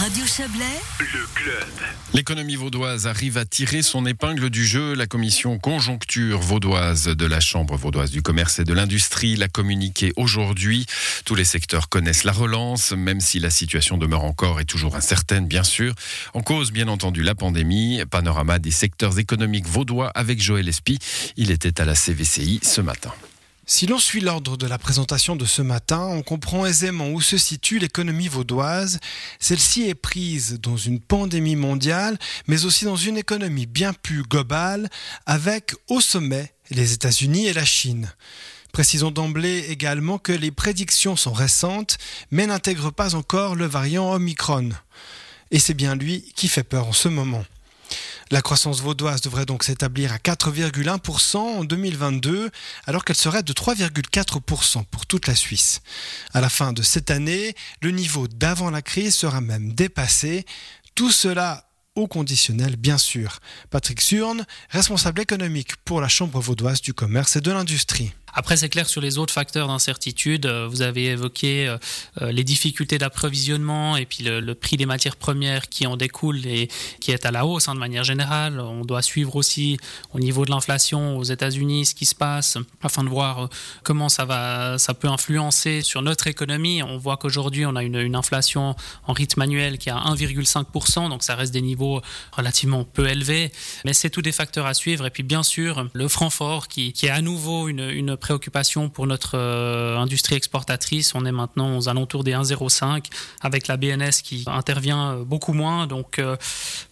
Radio Chablais, le club. L'économie vaudoise arrive à tirer son épingle du jeu. La commission conjoncture vaudoise de la Chambre vaudoise du commerce et de l'industrie l'a communiqué aujourd'hui. Tous les secteurs connaissent la relance, même si la situation demeure encore et toujours incertaine, bien sûr. En cause, bien entendu, la pandémie. Panorama des secteurs économiques vaudois avec Joël Espy. Il était à la CVCI ce matin. Si l'on suit l'ordre de la présentation de ce matin, on comprend aisément où se situe l'économie vaudoise. Celle-ci est prise dans une pandémie mondiale, mais aussi dans une économie bien plus globale, avec au sommet les États-Unis et la Chine. Précisons d'emblée également que les prédictions sont récentes, mais n'intègrent pas encore le variant Omicron. Et c'est bien lui qui fait peur en ce moment. La croissance vaudoise devrait donc s'établir à 4,1% en 2022, alors qu'elle serait de 3,4% pour toute la Suisse. À la fin de cette année, le niveau d'avant la crise sera même dépassé. Tout cela au conditionnel, bien sûr. Patrick Surne, responsable économique pour la Chambre vaudoise du commerce et de l'industrie. Après, c'est clair sur les autres facteurs d'incertitude. Euh, vous avez évoqué euh, euh, les difficultés d'approvisionnement et puis le, prix des matières premières qui en découlent et qui est à la hausse hein, de manière générale. On doit suivre aussi au niveau de l'inflation aux États-Unis ce qui se passe afin de voir comment ça va, ça peut influencer sur notre économie. On voit qu'aujourd'hui, on a une, inflation en rythme annuel qui est à 1,5%, donc ça reste des niveaux relativement peu élevés. Mais c'est tous des facteurs à suivre. Et puis, bien sûr, le franc fort qui, est à nouveau une préoccupation pour notre euh, industrie exportatrice. On est maintenant aux alentours des 1,05 avec la BNS qui intervient euh, beaucoup moins. Donc euh,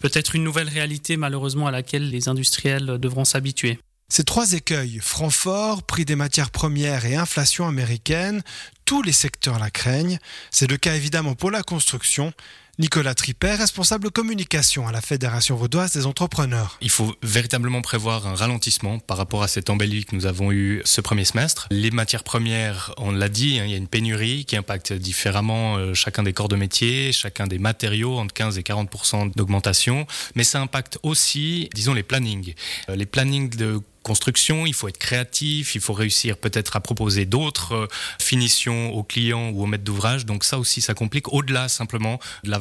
peut-être une nouvelle réalité malheureusement à laquelle les industriels devront s'habituer. Ces trois écueils, franc fort, prix des matières premières et inflation américaine, tous les secteurs la craignent. C'est le cas évidemment pour la construction. Nicolas Tripet, responsable communication à la Fédération vaudoise des entrepreneurs. Il faut véritablement prévoir un ralentissement par rapport à cette embellie que nous avons eue ce premier semestre. Les matières premières, on l'a dit, hein, il y a une pénurie qui impacte différemment euh, chacun des corps de métier, chacun des matériaux, entre 15 et 40% d'augmentation, mais ça impacte aussi, disons, les plannings. Euh, les plannings de construction, il faut être créatif, il faut réussir peut-être à proposer d'autres euh, finitions aux clients ou aux maîtres d'ouvrage. Donc ça aussi, ça complique au-delà simplement de la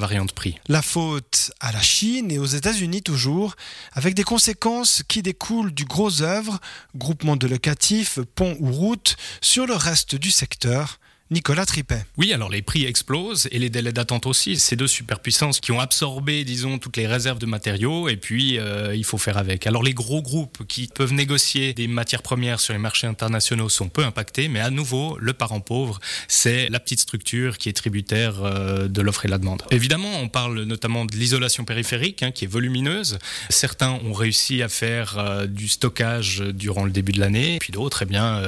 La faute à la Chine et aux États-Unis toujours, avec des conséquences qui découlent du gros œuvre, groupement de locatifs, ponts ou routes, sur le reste du secteur. Nicolas Tripet. Oui, alors les prix explosent et les délais d'attente aussi. Ces deux superpuissances qui ont absorbé, disons, toutes les réserves de matériaux et puis euh, il faut faire avec. Alors les gros groupes qui peuvent négocier des matières premières sur les marchés internationaux sont peu impactés, mais à nouveau, le parent pauvre, c'est la petite structure qui est tributaire euh, de l'offre et de la demande. Évidemment, on parle notamment de l'isolation périphérique hein, qui est volumineuse. Certains ont réussi à faire euh, du stockage durant le début de l'année, puis d'autres, eh bien,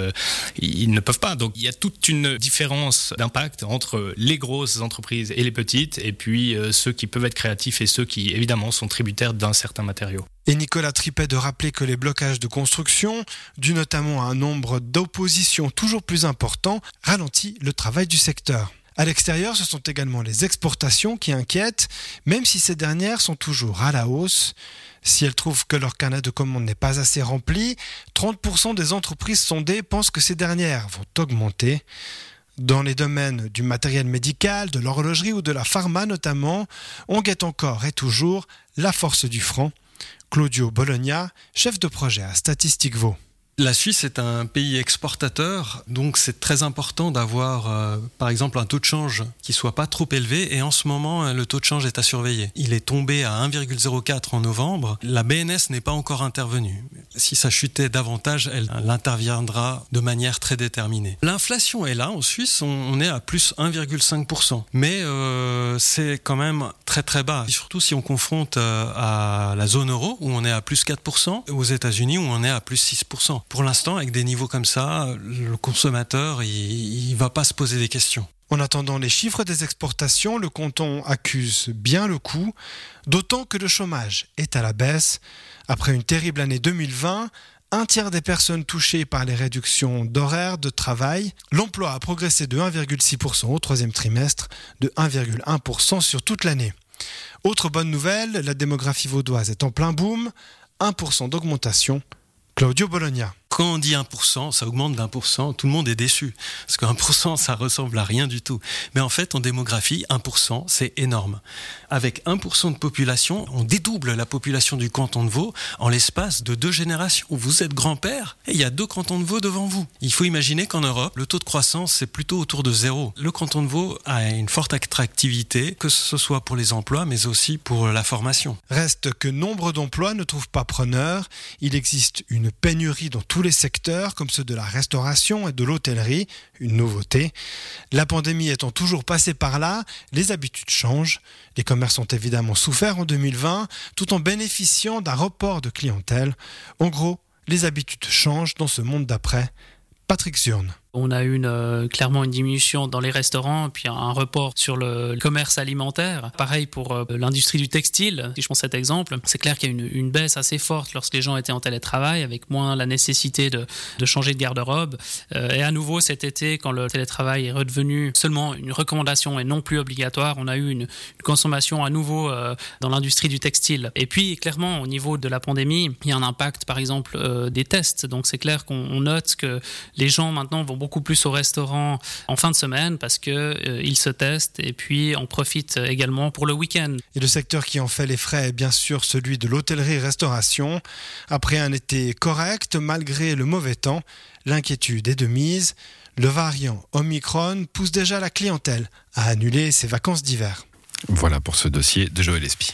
ils ne peuvent pas. Donc il y a toute une différence d'impact entre les grosses entreprises et les petites, et puis euh, ceux qui peuvent être créatifs et ceux qui, évidemment, sont tributaires d'un certain matériau. Et Nicolas Tripet de rappeler que les blocages de construction, dus notamment à un nombre d'oppositions toujours plus important, ralentit le travail du secteur. À l'extérieur, ce sont également les exportations qui inquiètent, même si ces dernières sont toujours à la hausse. Si elles trouvent que leur carnet de commandes n'est pas assez rempli, 30% des entreprises sondées pensent que ces dernières vont augmenter. Dans les domaines du matériel médical, de l'horlogerie ou de la pharma notamment, on guette encore et toujours la force du franc. Claudio Bologna, chef de projet à Statistique Vaud. La Suisse est un pays exportateur, donc c'est très important d'avoir, euh, par exemple, un taux de change qui soit pas trop élevé. Et en ce moment, euh, le taux de change est à surveiller. Il est tombé à 1,04 en novembre. La BNS n'est pas encore intervenue. Si ça chutait davantage, elle, interviendra de manière très déterminée. L'inflation est là en Suisse. On, est à plus 1,5%, mais euh, c'est quand même très très bas. surtout si on confronte à la zone euro où on est à plus 4%, aux États-Unis où on est à plus 6% pour l'instant, avec des niveaux comme ça, le consommateur, il ne va pas se poser des questions. En attendant les chiffres des exportations, le canton accuse bien le coup, d'autant que le chômage est à la baisse. Après une terrible année 2020, un tiers des personnes touchées par les réductions d'horaires de travail, l'emploi a progressé de 1,6% au troisième trimestre, de 1,1% sur toute l'année. Autre bonne nouvelle, la démographie vaudoise est en plein boom, 1% d'augmentation. Claudio Bologna. Quand on dit 1%, ça augmente d'1%, tout le monde est déçu. Parce que 1%, ça ressemble à rien du tout. Mais en fait, en démographie, 1%, c'est énorme. Avec 1% de population, on dédouble la population du canton de Vaud en l'espace de deux générations. Vous êtes grand-père et il y a deux cantons de Vaud devant vous. Il faut imaginer qu'en Europe, le taux de croissance, c'est plutôt autour de zéro. Le canton de Vaud a une forte attractivité, que ce soit pour les emplois, mais aussi pour la formation. Reste que nombre d'emplois ne trouvent pas preneur. Il existe une pénurie dans tous les secteurs, comme ceux de la restauration et de l'hôtellerie, une nouveauté. La pandémie étant toujours passée par là, les habitudes changent. Les commerces ont évidemment souffert en 2020, tout en bénéficiant d'un report de clientèle. En gros, les habitudes changent dans ce monde d'après. Patrick Zurne. On a eu euh, clairement une diminution dans les restaurants, puis un report sur le commerce alimentaire. Pareil pour euh, l'industrie du textile. Si je prends cet exemple, c'est clair qu'il y a une, une, baisse assez forte lorsque les gens étaient en télétravail, avec moins la nécessité de, de changer de garde-robe. Euh, et à nouveau, cet été, quand le télétravail est redevenu seulement une recommandation et non plus obligatoire, on a eu une, une consommation à nouveau dans l'industrie du textile. Et puis, clairement, au niveau de la pandémie, il y a un impact, par exemple, des tests. Donc, c'est clair qu'on note que les gens maintenant vont beaucoup plus au restaurant en fin de semaine parce que euh, ils se testent et puis on profite également pour le week-end. Et le secteur qui en fait les frais est bien sûr celui de l'hôtellerie-restauration. Après un été correct, malgré le mauvais temps, l'inquiétude est de mise. Le variant Omicron pousse déjà la clientèle à annuler ses vacances d'hiver. Voilà pour ce dossier de Joël Espy.